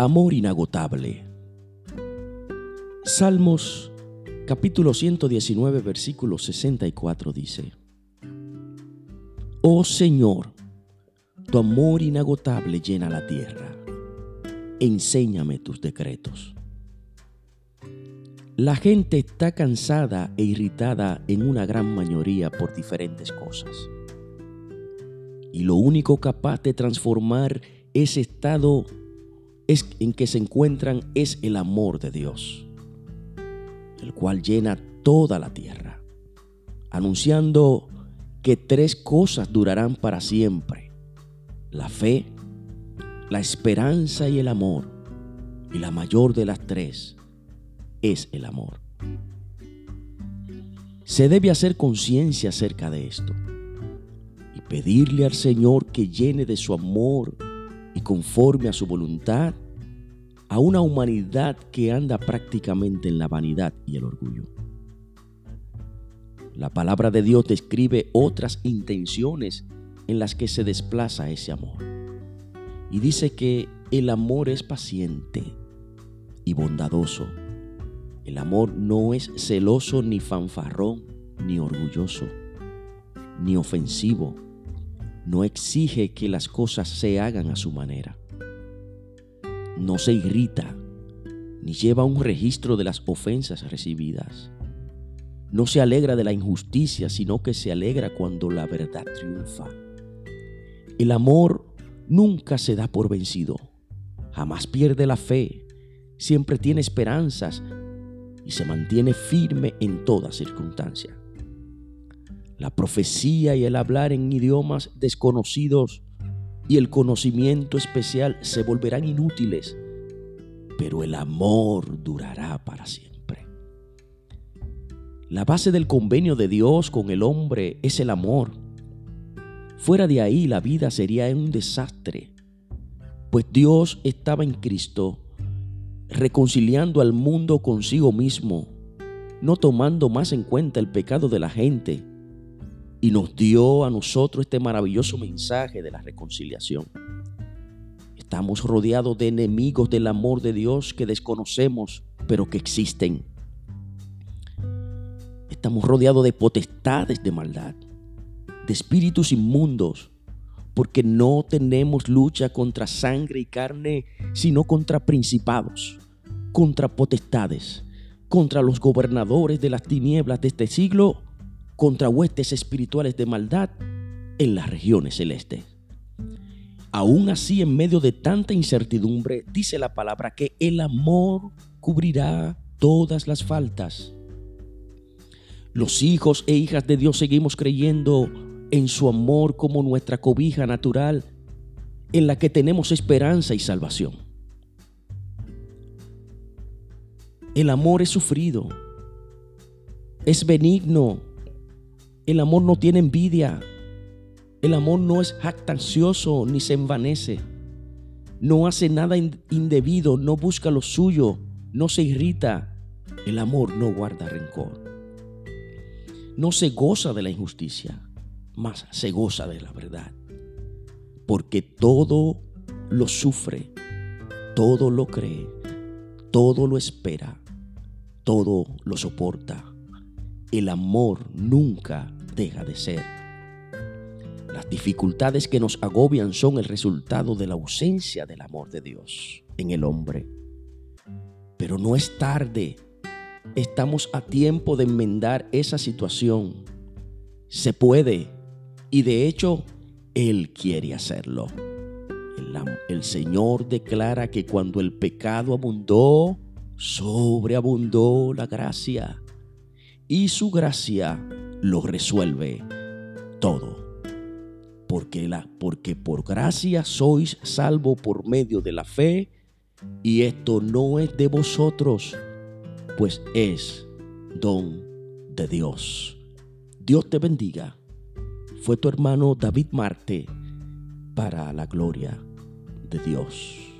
Amor inagotable. Salmos capítulo 119 versículo 64 dice, Oh Señor, tu amor inagotable llena la tierra. Enséñame tus decretos. La gente está cansada e irritada en una gran mayoría por diferentes cosas. Y lo único capaz de transformar ese estado en que se encuentran es el amor de Dios, el cual llena toda la tierra, anunciando que tres cosas durarán para siempre, la fe, la esperanza y el amor, y la mayor de las tres es el amor. Se debe hacer conciencia acerca de esto y pedirle al Señor que llene de su amor y conforme a su voluntad a una humanidad que anda prácticamente en la vanidad y el orgullo. La palabra de Dios describe otras intenciones en las que se desplaza ese amor. Y dice que el amor es paciente y bondadoso. El amor no es celoso ni fanfarrón, ni orgulloso, ni ofensivo no exige que las cosas se hagan a su manera. No se irrita ni lleva un registro de las ofensas recibidas. No se alegra de la injusticia, sino que se alegra cuando la verdad triunfa. El amor nunca se da por vencido, jamás pierde la fe, siempre tiene esperanzas y se mantiene firme en toda circunstancia. La profecía y el hablar en idiomas desconocidos y el conocimiento especial se volverán inútiles, pero el amor durará para siempre. La base del convenio de Dios con el hombre es el amor. Fuera de ahí la vida sería un desastre, pues Dios estaba en Cristo reconciliando al mundo consigo mismo, no tomando más en cuenta el pecado de la gente y nos dio a nosotros este maravilloso mensaje de la reconciliación. Estamos rodeados de enemigos del amor de Dios que desconocemos, pero que existen. Estamos rodeados de potestades de maldad, de espíritus inmundos, porque no tenemos lucha contra sangre y carne, sino contra principados, contra potestades, contra los gobernadores de las tinieblas de este siglo contra huestes espirituales de maldad en las regiones celestes. Aún así, en medio de tanta incertidumbre, dice la palabra que el amor cubrirá todas las faltas. Los hijos e hijas de Dios seguimos creyendo en su amor como nuestra cobija natural, en la que tenemos esperanza y salvación. El amor es sufrido, es benigno, el amor no tiene envidia. El amor no es jactancioso ni se envanece. No hace nada indebido, no busca lo suyo, no se irrita. El amor no guarda rencor. No se goza de la injusticia, más se goza de la verdad. Porque todo lo sufre, todo lo cree, todo lo espera, todo lo soporta. El amor nunca deja de ser. Las dificultades que nos agobian son el resultado de la ausencia del amor de Dios en el hombre. Pero no es tarde. Estamos a tiempo de enmendar esa situación. Se puede. Y de hecho, Él quiere hacerlo. El, el, Señor declara que cuando el pecado abundó, sobreabundó la gracia. Y su gracia lo resuelve todo. Porque, la, porque por gracia sois salvo por medio de la fe, y esto no es de vosotros, pues es don de Dios. Dios te bendiga. Fue tu hermano David Marte para la gloria de Dios.